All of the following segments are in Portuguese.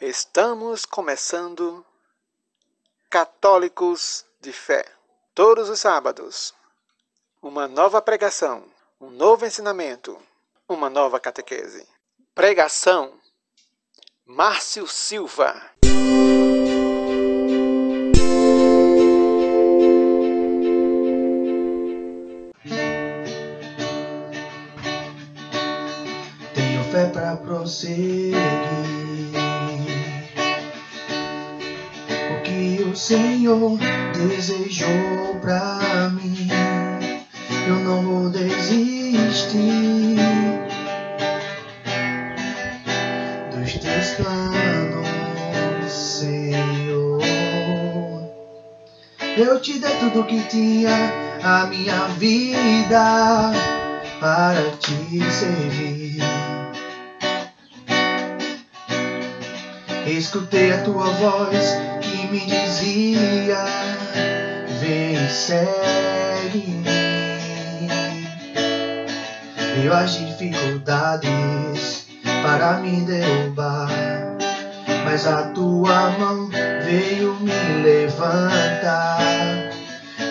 Estamos começando Católicos de Fé. Todos os sábados, uma nova pregação, um novo ensinamento, uma nova catequese. Pregação Márcio Silva. Tenho fé para prosseguir. Senhor desejou pra mim, eu não vou desistir dos teus planos, Senhor. Eu te dei tudo que tinha, a minha vida para te servir. Escutei a tua voz me dizia: Vem segue-me. Veio as dificuldades para me derrubar, mas a tua mão veio me levantar.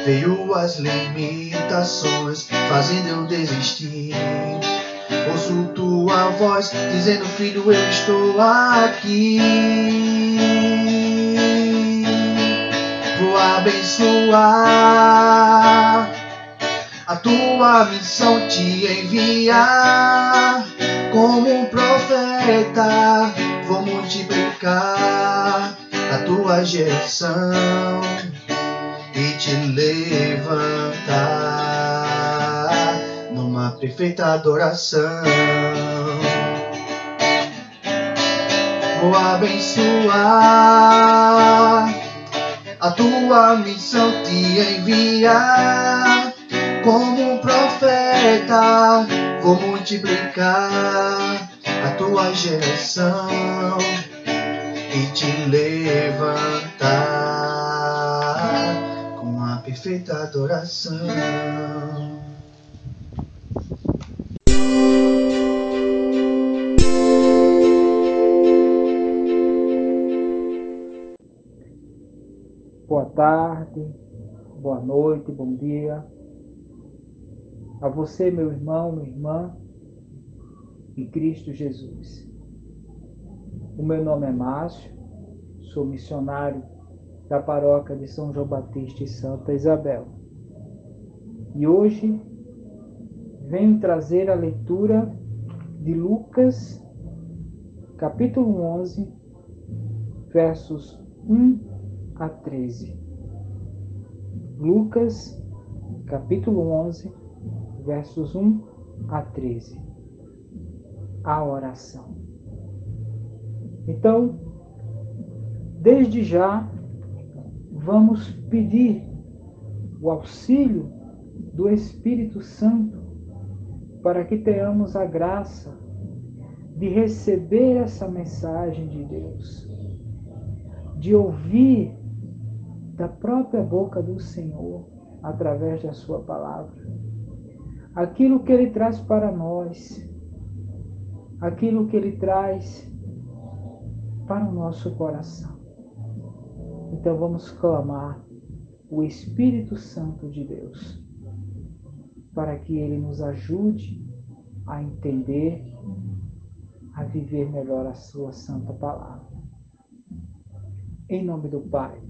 Veio as limitações, fazendo eu desistir. Ouço tua voz dizendo, filho, eu estou aqui. Abençoar a tua missão te enviar como um profeta. Vou multiplicar a tua geração e te levantar numa perfeita adoração. Vou abençoar a tua missão te enviar como um profeta. Vou multiplicar a tua geração e te levantar com a perfeita adoração. Tarde, boa noite, bom dia. A você, meu irmão, minha irmã, em Cristo Jesus. O meu nome é Márcio, sou missionário da paróquia de São João Batista e Santa Isabel. E hoje venho trazer a leitura de Lucas, capítulo 11, versos 1 a 13. Lucas, capítulo 11, versos 1 a 13. A oração. Então, desde já, vamos pedir o auxílio do Espírito Santo para que tenhamos a graça de receber essa mensagem de Deus, de ouvir da própria boca do Senhor, através da Sua palavra. Aquilo que Ele traz para nós, aquilo que Ele traz para o nosso coração. Então vamos clamar o Espírito Santo de Deus, para que Ele nos ajude a entender, a viver melhor a Sua Santa Palavra. Em nome do Pai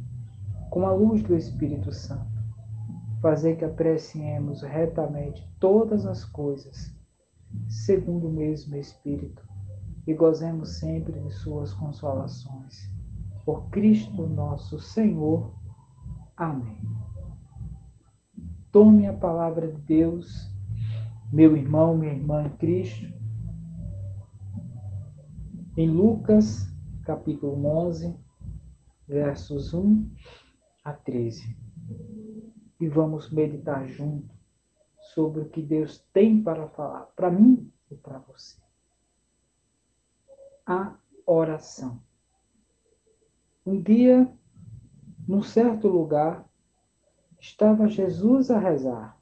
com a luz do Espírito Santo, fazer que apreciemos retamente todas as coisas, segundo o mesmo Espírito, e gozemos sempre de Suas consolações. Por Cristo nosso Senhor. Amém. Tome a palavra de Deus, meu irmão, minha irmã em Cristo, em Lucas, capítulo 11, versos 1 a 13. E vamos meditar junto sobre o que Deus tem para falar para mim e para você. A oração. Um dia, num certo lugar, estava Jesus a rezar.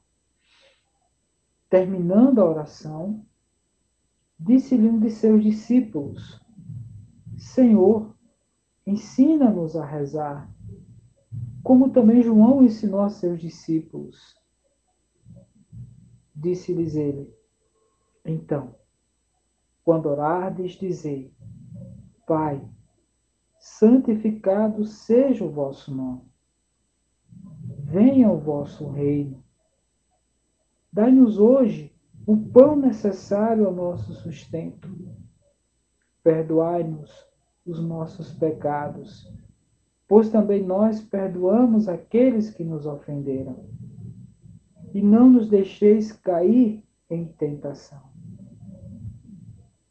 Terminando a oração, disse-lhe um de seus discípulos: Senhor, ensina-nos a rezar, como também João ensinou a seus discípulos. Disse-lhes ele: Então, quando orardes, dizei: Pai, santificado seja o vosso nome. Venha o vosso reino. Dai-nos hoje o pão necessário ao nosso sustento. Perdoai-nos os nossos pecados, pois também nós perdoamos aqueles que nos ofenderam. E não nos deixeis cair em tentação.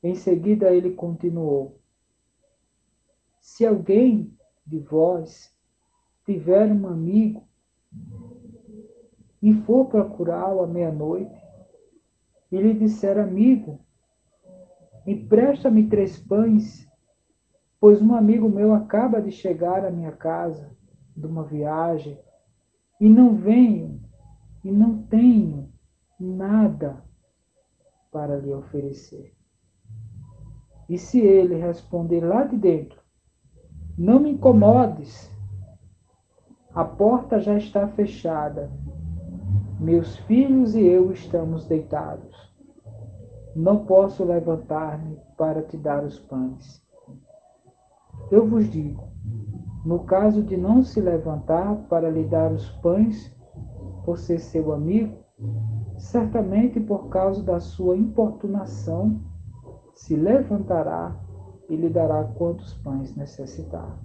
Em seguida ele continuou: se alguém de vós tiver um amigo e for procurá-lo à meia-noite, e lhe disser, amigo, empresta-me três pães, pois um amigo meu acaba de chegar à minha casa de uma viagem, e não venho, e não tenho nada para lhe oferecer. E se ele responder lá de dentro, não me incomodes. A porta já está fechada. Meus filhos e eu estamos deitados. Não posso levantar-me para te dar os pães. Eu vos digo: no caso de não se levantar para lhe dar os pães, por ser seu amigo, certamente por causa da sua importunação, se levantará e lhe dará quantos pães necessitar.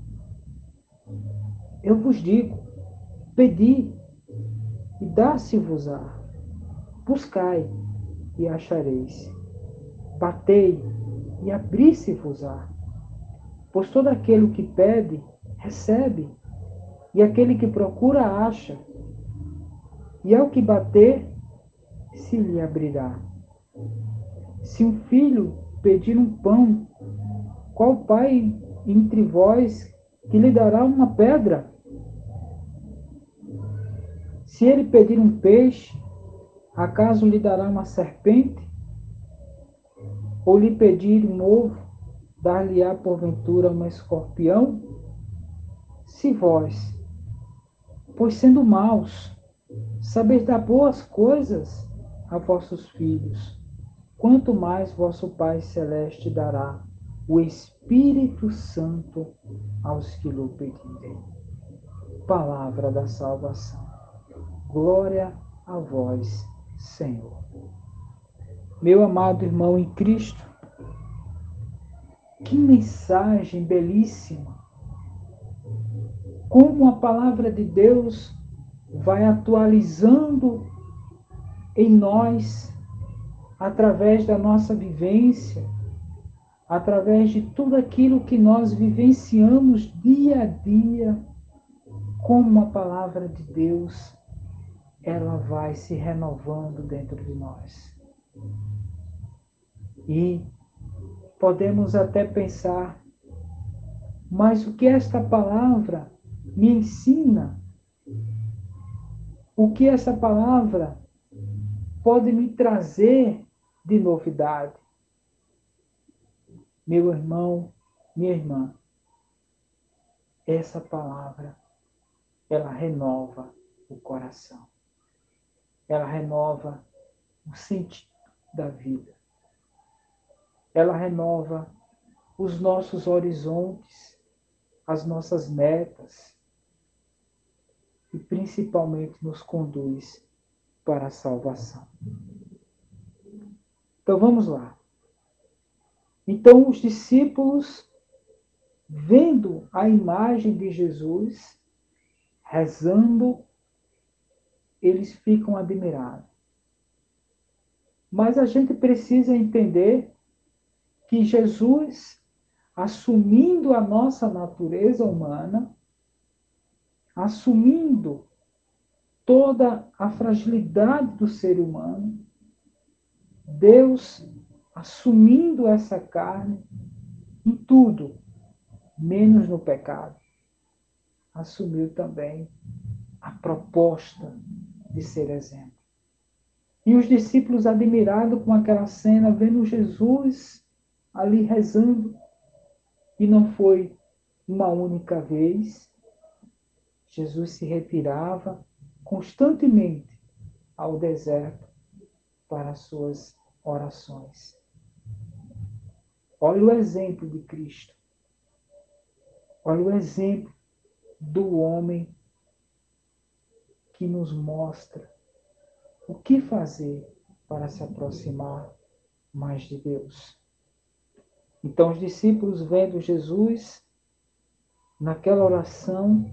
Eu vos digo: pedi e dá-se-vos-á. Buscai e achareis. Batei e abri-se-vos-á. Pois todo aquele que pede, recebe, e aquele que procura, acha. E ao que bater, se lhe abrirá. Se um filho pedir um pão, qual pai entre vós que lhe dará uma pedra? Se ele pedir um peixe, acaso lhe dará uma serpente? Ou lhe pedir um ovo, dar-lhe-á porventura uma escorpião? Se vós, pois sendo maus, sabeis dar boas coisas a vossos filhos, quanto mais vosso Pai Celeste dará o Espírito Santo aos que lhe pedirem. Palavra da salvação. Glória a vós, Senhor. Meu amado irmão em Cristo, que mensagem belíssima! Como a palavra de Deus vai atualizando em nós, através da nossa vivência, através de tudo aquilo que nós vivenciamos dia a dia, como a palavra de Deus, ela vai se renovando dentro de nós. E podemos até pensar, mas o que esta palavra me ensina? O que essa palavra pode me trazer de novidade? Meu irmão, minha irmã, essa palavra, ela renova o coração. Ela renova o sentido da vida. Ela renova os nossos horizontes, as nossas metas e principalmente nos conduz para a salvação. Então vamos lá. Então, os discípulos, vendo a imagem de Jesus, rezando, eles ficam admirados. Mas a gente precisa entender que Jesus, assumindo a nossa natureza humana, assumindo toda a fragilidade do ser humano, Deus assumindo essa carne em tudo, menos no pecado, assumiu também a proposta de ser exemplo. E os discípulos, admirados com aquela cena, vendo Jesus ali rezando, e não foi uma única vez, Jesus se retirava constantemente ao deserto para as suas orações. Olha o exemplo de Cristo. Olha o exemplo do homem que nos mostra o que fazer para se aproximar mais de Deus. Então, os discípulos, vendo Jesus naquela oração,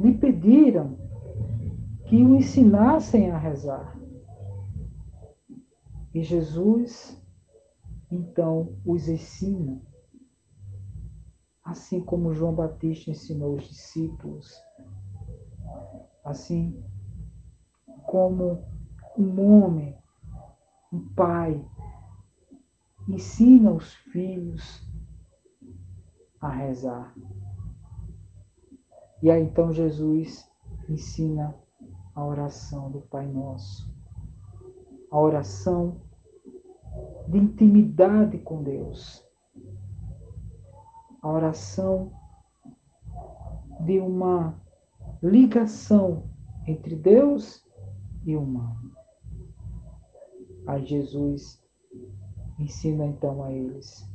lhe pediram que o ensinassem a rezar. E Jesus, então, os ensina, assim como João Batista ensinou os discípulos, assim como um homem, um pai, ensina os filhos a rezar. E aí então Jesus ensina a oração do Pai Nosso, a oração de intimidade com Deus, a oração de uma ligação entre Deus e o humano. Aí Jesus ensina então a eles.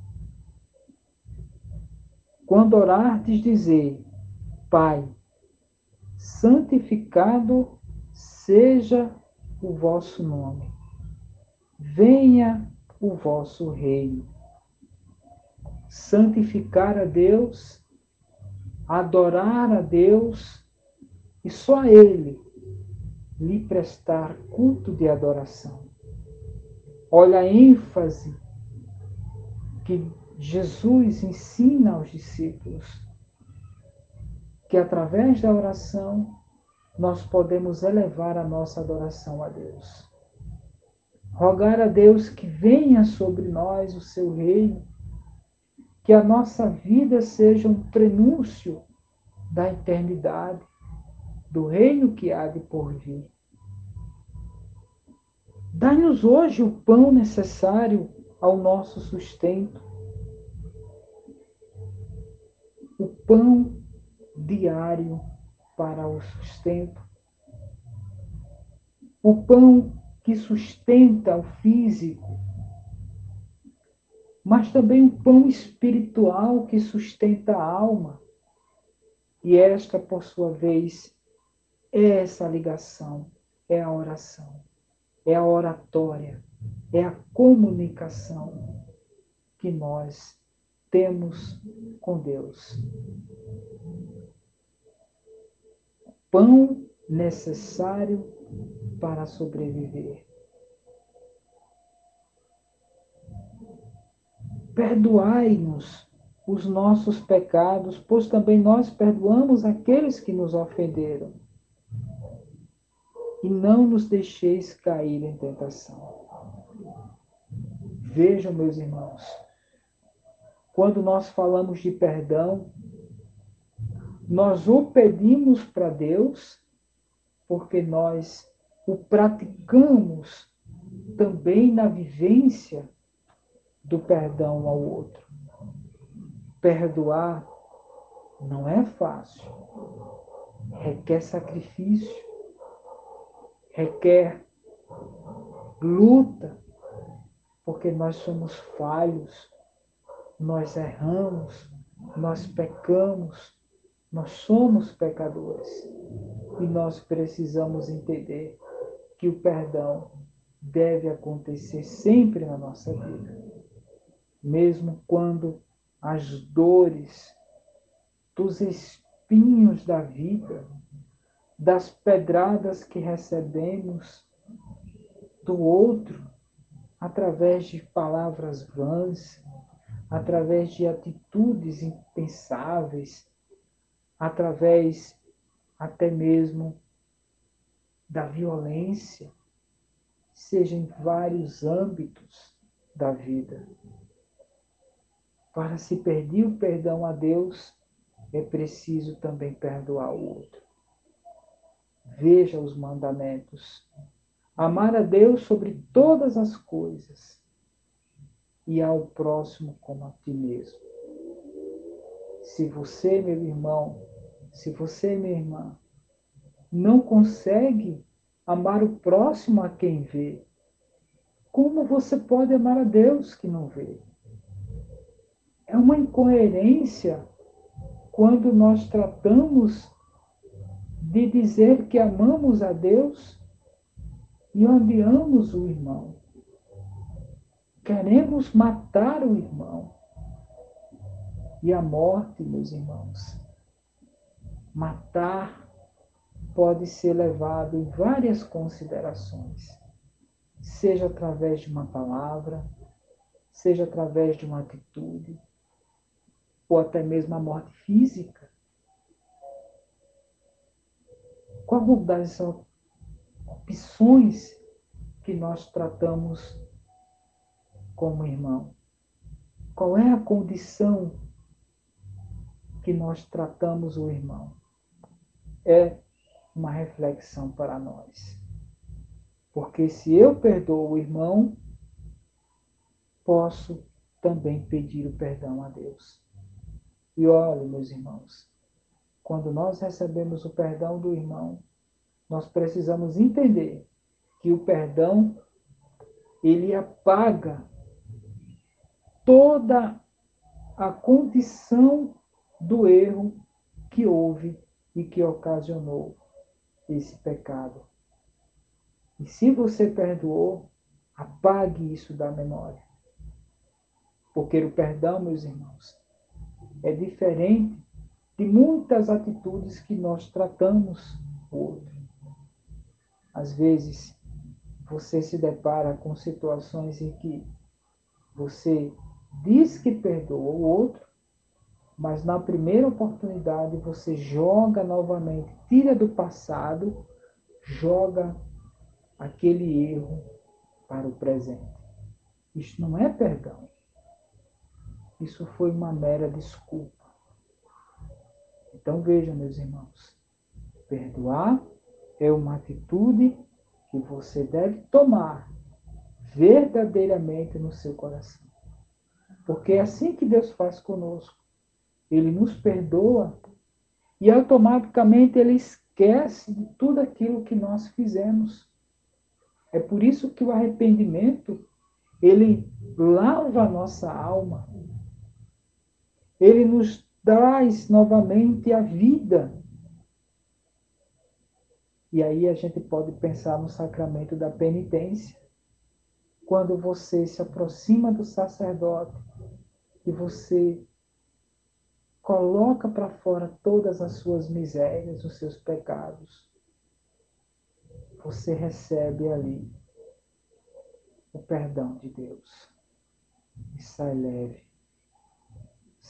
Quando orardes, dizer, Pai, santificado seja o vosso nome. Venha o vosso reino. Santificar a Deus, adorar a Deus e só a Ele lhe prestar culto de adoração. Olha a ênfase que Jesus ensina aos discípulos que através da oração nós podemos elevar a nossa adoração a Deus. Rogar a Deus que venha sobre nós o seu reino, que a nossa vida seja um prenúncio da eternidade, do reino que há de por vir. Dá-nos hoje o pão necessário ao nosso sustento, o pão diário para o sustento. O pão que sustenta o físico, mas também o pão espiritual que sustenta a alma. E esta, por sua vez, é essa ligação, é a oração, é a oratória, é a comunicação que nós temos com Deus pão necessário para sobreviver. Perdoai-nos os nossos pecados, pois também nós perdoamos aqueles que nos ofenderam. E não nos deixeis cair em tentação. Vejam, meus irmãos, quando nós falamos de perdão, nós o pedimos para Deus porque nós o praticamos também na vivência do perdão ao outro. Perdoar não é fácil, requer sacrifício, requer luta, porque nós somos falhos, nós erramos, nós pecamos, nós somos pecadores. E nós precisamos entender que o perdão deve acontecer sempre na nossa vida, mesmo quando as dores dos espinhos da vida, das pedradas que recebemos do outro, através de palavras vãs, através de atitudes impensáveis, através até mesmo da violência, seja em vários âmbitos da vida. Para se pedir o perdão a Deus, é preciso também perdoar o outro. Veja os mandamentos. Amar a Deus sobre todas as coisas e ao próximo como a ti mesmo. Se você, meu irmão, se você, minha irmã, não consegue amar o próximo a quem vê, como você pode amar a Deus que não vê? É uma incoerência quando nós tratamos de dizer que amamos a Deus e odiamos o irmão. Queremos matar o irmão. E a morte, meus irmãos, matar pode ser levado em várias considerações, seja através de uma palavra, seja através de uma atitude, ou até mesmo a morte física. Qual das opções que nós tratamos como irmão? Qual é a condição que nós tratamos o irmão? É uma reflexão para nós. Porque se eu perdoo o irmão, posso também pedir o perdão a Deus. E olhe, meus irmãos, quando nós recebemos o perdão do irmão, nós precisamos entender que o perdão ele apaga toda a condição do erro que houve e que ocasionou esse pecado. E se você perdoou, apague isso da memória. Porque o perdão, meus irmãos, é diferente de muitas atitudes que nós tratamos o outro. Às vezes, você se depara com situações em que você diz que perdoa o outro, mas na primeira oportunidade você joga novamente, tira do passado, joga aquele erro para o presente. Isso não é perdão. Isso foi uma mera desculpa. Então vejam, meus irmãos, perdoar é uma atitude que você deve tomar verdadeiramente no seu coração. Porque é assim que Deus faz conosco. Ele nos perdoa e automaticamente ele esquece de tudo aquilo que nós fizemos. É por isso que o arrependimento ele lava a nossa alma. Ele nos traz novamente a vida. E aí a gente pode pensar no sacramento da penitência. Quando você se aproxima do sacerdote e você coloca para fora todas as suas misérias, os seus pecados, você recebe ali o perdão de Deus e sai leve,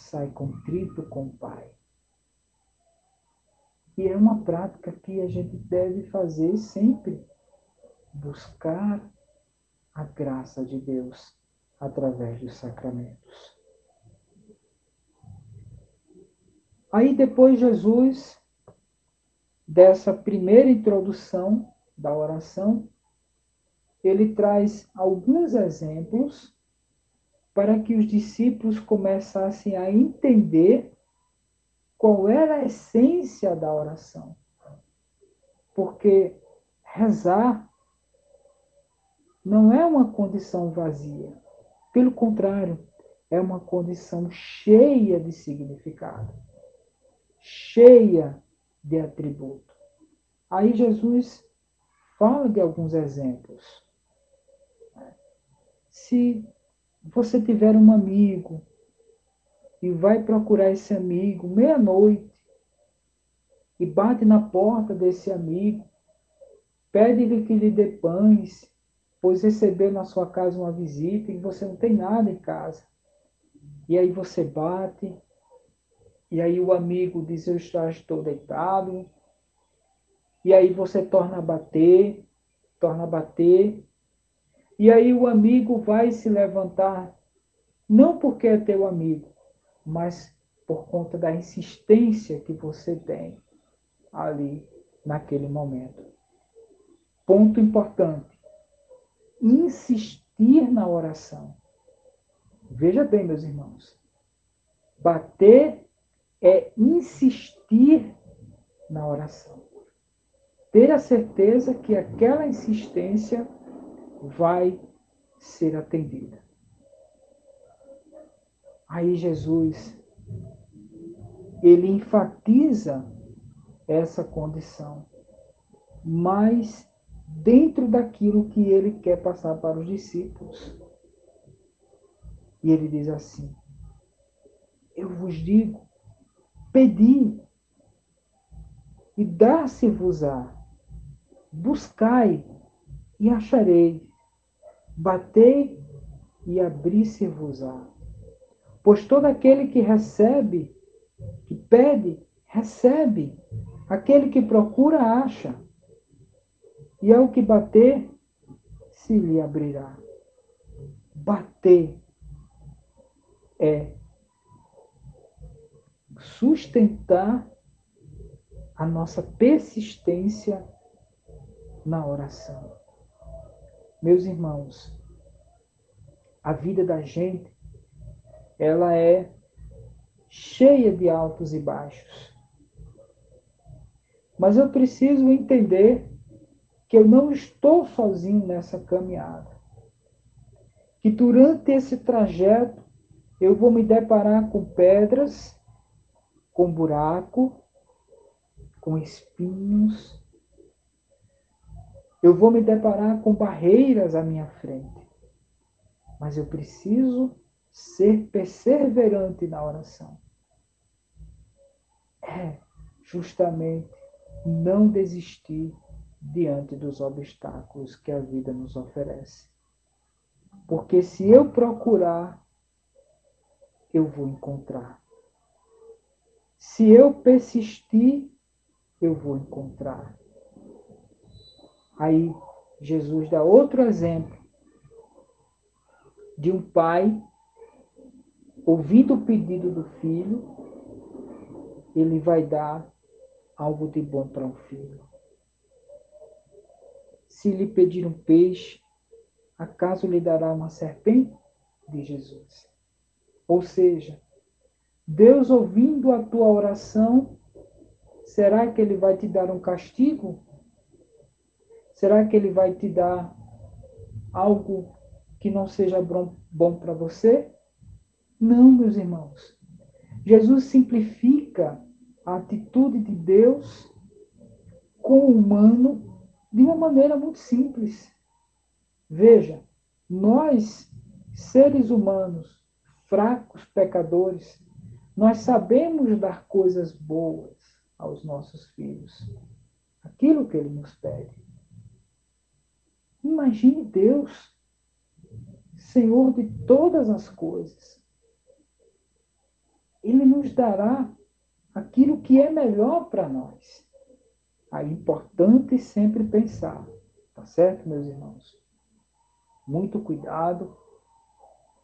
sai contrito com o Pai. E é uma prática que a gente deve fazer sempre, buscar a graça de Deus através dos sacramentos. Aí depois Jesus, dessa primeira introdução da oração, ele traz alguns exemplos para que os discípulos começassem a entender qual era a essência da oração. Porque rezar não é uma condição vazia. Pelo contrário, é uma condição cheia de significado cheia de atributo. Aí Jesus fala de alguns exemplos. Se você tiver um amigo e vai procurar esse amigo meia-noite e bate na porta desse amigo, pede-lhe que lhe dê pães, pois recebeu na sua casa uma visita e você não tem nada em casa. E aí você bate E aí o amigo diz: Eu estou deitado. E aí você torna a bater, torna a bater. E aí o amigo vai se levantar, não porque é teu amigo, mas por conta da insistência que você tem ali naquele momento. Ponto importante: insistir na oração. Veja bem, meus irmãos. Bater é insistir na oração. Ter a certeza que aquela insistência vai ser atendida. Aí Jesus ele enfatiza essa condição, mas dentro daquilo que ele quer passar para os discípulos. E ele diz assim: Eu vos digo, pedi e dar-se-vos-á, buscai e acharei, batei e abri-se-vos-á. Pois todo aquele que recebe, que pede, recebe. Aquele que procura, acha. E ao que bater, se lhe abrirá. Bater é sustentar a nossa persistência na oração. Meus irmãos, a vida da gente ela é cheia de altos e baixos. Mas eu preciso entender que eu não estou sozinho nessa caminhada. Que durante esse trajeto eu vou me deparar com pedras, com buraco, com espinhos. Eu vou me deparar com barreiras à minha frente. Mas eu preciso ser perseverante na oração. É justamente não desistir diante dos obstáculos que a vida nos oferece. Porque se eu procurar eu vou encontrar. Se eu persistir, eu vou encontrar. Aí Jesus dá outro exemplo de um pai ouvindo o pedido do filho, ele vai dar algo de bom para o filho. Se lhe pedir um peixe, acaso lhe dará uma serpente? De Jesus. Ou seja, Deus ouvindo a tua oração, será que ele vai te dar um castigo? Será que ele vai te dar algo que não seja bom para você? Não, meus irmãos. Jesus simplifica a atitude de Deus com o humano de uma maneira muito simples. Veja, nós, seres humanos, fracos pecadores, nós sabemos dar coisas boas aos nossos filhos. Aquilo que ele nos pede. Imagine Deus, Senhor de todas as coisas. Ele nos dará aquilo que é melhor para nós. É importante sempre pensar, tá certo, meus irmãos? Muito cuidado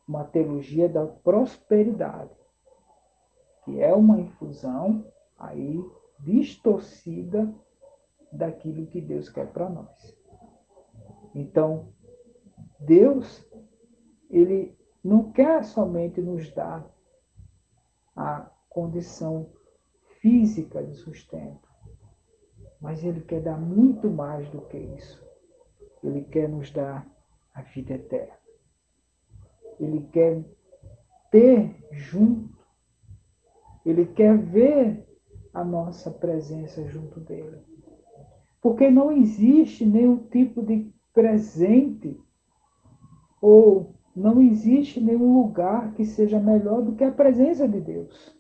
uma teologia da prosperidade, que é uma infusão aí distorcida daquilo que Deus quer para nós. Então, Deus, ele não quer somente nos dar a condição física de sustento, mas ele quer dar muito mais do que isso. Ele quer nos dar a vida eterna. Ele quer ter junto, ele quer ver a nossa presença junto dele. Porque não existe nenhum tipo de presente ou não existe nenhum lugar que seja melhor do que a presença de Deus.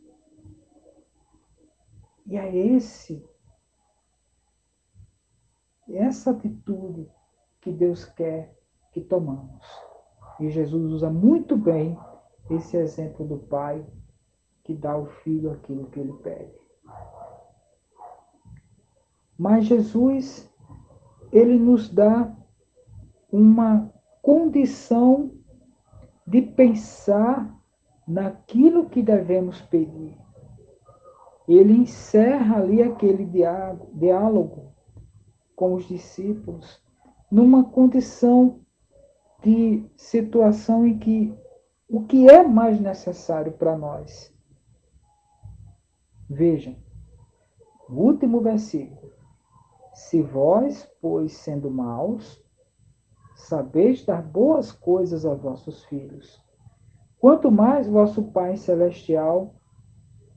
E é esse essa atitude que Deus quer que tomamos. E Jesus usa muito bem esse exemplo do pai que dá ao filho aquilo que ele pede. Mas Jesus, ele nos dá uma condição de pensar naquilo que devemos pedir. Ele encerra ali aquele diálogo com os discípulos numa condição de situação em que o que é mais necessário para nós. Vejam, o último versículo. Se vós, pois, sendo maus, sabeis dar boas coisas aos vossos filhos, quanto mais vosso Pai Celestial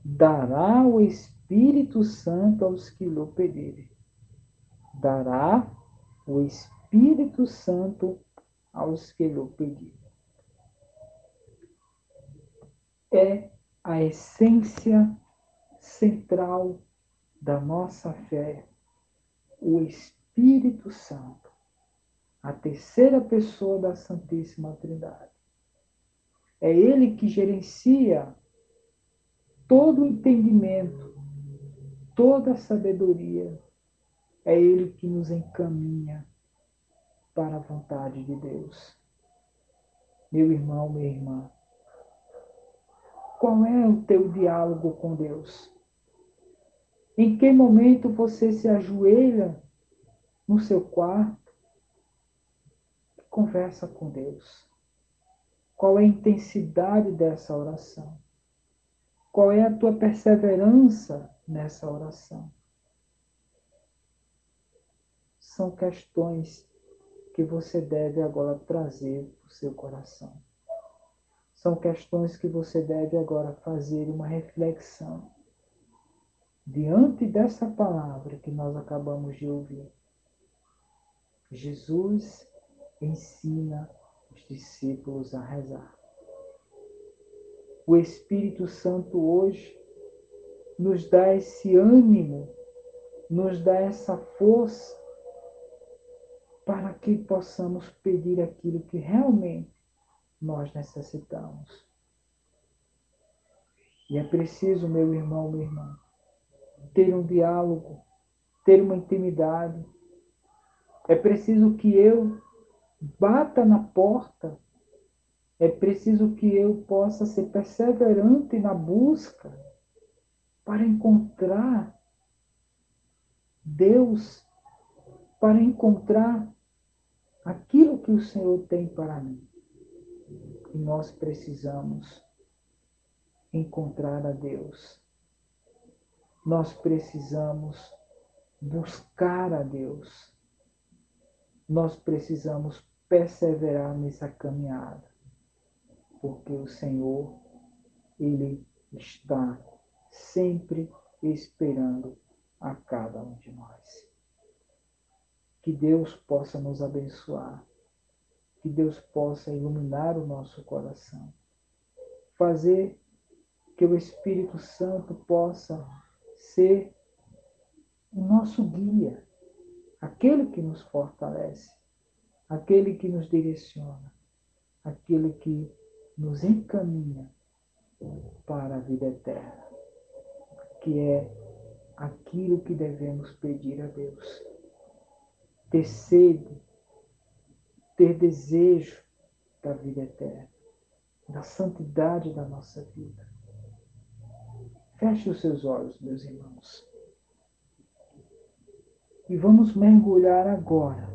dará o Espírito Santo aos que lhe pedirem. Dará o Espírito Santo aos que lhe pedirem. É a essência central da nossa fé, o Espírito Santo, a terceira pessoa da Santíssima Trindade. É ele que gerencia todo o entendimento, toda a sabedoria. É ele que nos encaminha para a vontade de Deus. Meu irmão, minha irmã, qual é o teu diálogo com Deus? Em que momento você se ajoelha no seu quarto conversa com Deus? Qual é a intensidade dessa oração? Qual é a tua perseverança nessa oração? São questões que você deve agora trazer para o seu coração. São questões que você deve agora fazer uma reflexão diante dessa palavra que nós acabamos de ouvir. Jesus ensina os discípulos a rezar. O Espírito Santo hoje nos dá esse ânimo, nos dá essa força para que possamos pedir aquilo que realmente nós necessitamos. E é preciso, meu irmão, minha irmã, ter um diálogo, ter uma intimidade. É preciso que eu bata na porta. É preciso que eu possa ser perseverante na busca para encontrar Deus, para encontrar aquilo que o Senhor tem para mim. E nós precisamos encontrar a Deus. Nós precisamos buscar a Deus. Nós precisamos perseverar nessa caminhada, porque o Senhor, Ele está sempre esperando a cada um de nós. Que Deus possa nos abençoar. Que Deus possa iluminar o nosso coração. Fazer que o Espírito Santo possa ser o nosso guia, aquele que nos fortalece, aquele que nos direciona, aquele que nos encaminha para a vida eterna, que é aquilo que devemos pedir a Deus ter sede, ter desejo da vida eterna, da santidade da nossa vida. Feche os seus olhos, meus irmãos. E vamos mergulhar agora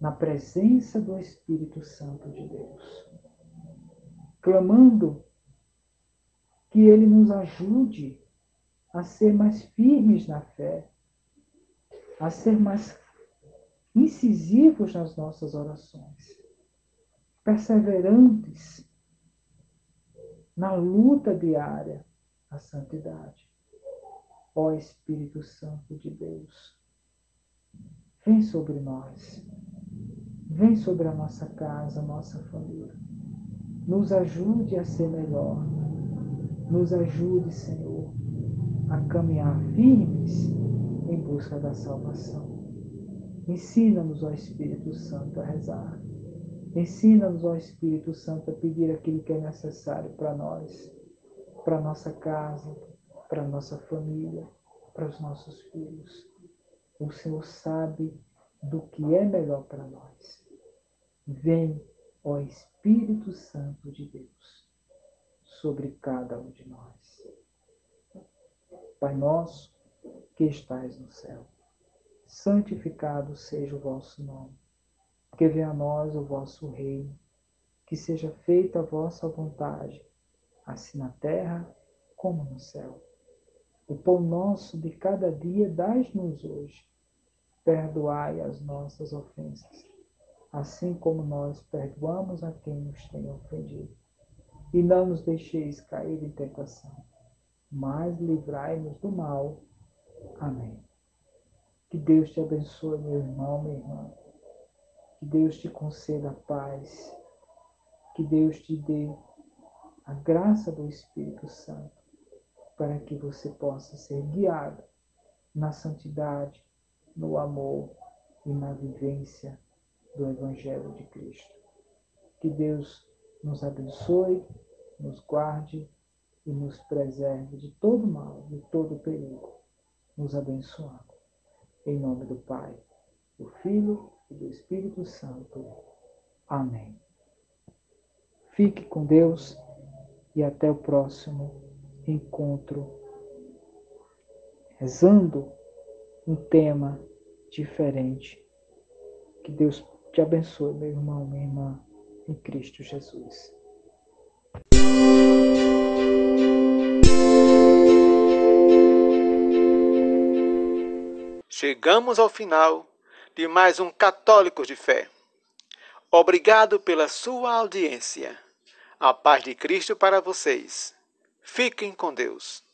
na presença do Espírito Santo de Deus, clamando que Ele nos ajude a ser mais firmes na fé, a ser mais incisivos nas nossas orações, perseverantes na luta diária à santidade. Ó Espírito Santo de Deus, vem sobre nós, vem sobre a nossa casa, nossa família. Nos ajude a ser melhor. Nos ajude, Senhor, a caminhar firmes em busca da salvação. Ensina-nos, ó Espírito Santo, a rezar. Ensina-nos, ó Espírito Santo, a pedir aquilo que é necessário para nós. para nossa casa, para nossa família, para os nossos filhos. O Senhor sabe do que é melhor para nós. Vem, ó Espírito Santo de Deus, sobre cada um de nós. Pai nosso, que estais no céu, santificado seja o vosso nome. Que venha a nós o vosso reino, que seja feita a vossa vontade, assim na terra como no céu. O pão nosso de cada dia dai-nos hoje. Perdoai as nossas ofensas, assim como nós perdoamos a quem nos tem ofendido. E não nos deixeis cair em tentação, mas livrai-nos do mal. Amém. Que Deus te abençoe, meu irmão, minha irmã. Que Deus te conceda paz. Que Deus te dê a graça do Espírito Santo para que você possa ser guiado na santidade, no amor e na vivência do Evangelho de Cristo. Que Deus nos abençoe, nos guarde e nos preserve de todo mal, de todo perigo, nos abençoando. Em nome do Pai, do Filho e do Espírito Santo. Amém. Fique com Deus e até o próximo encontro rezando um tema diferente. Que Deus te abençoe, meu irmão, minha irmã, em Cristo Jesus. Chegamos ao final de mais um Católicos de Fé. Obrigado pela sua audiência. A paz de Cristo para vocês. Fiquem com Deus.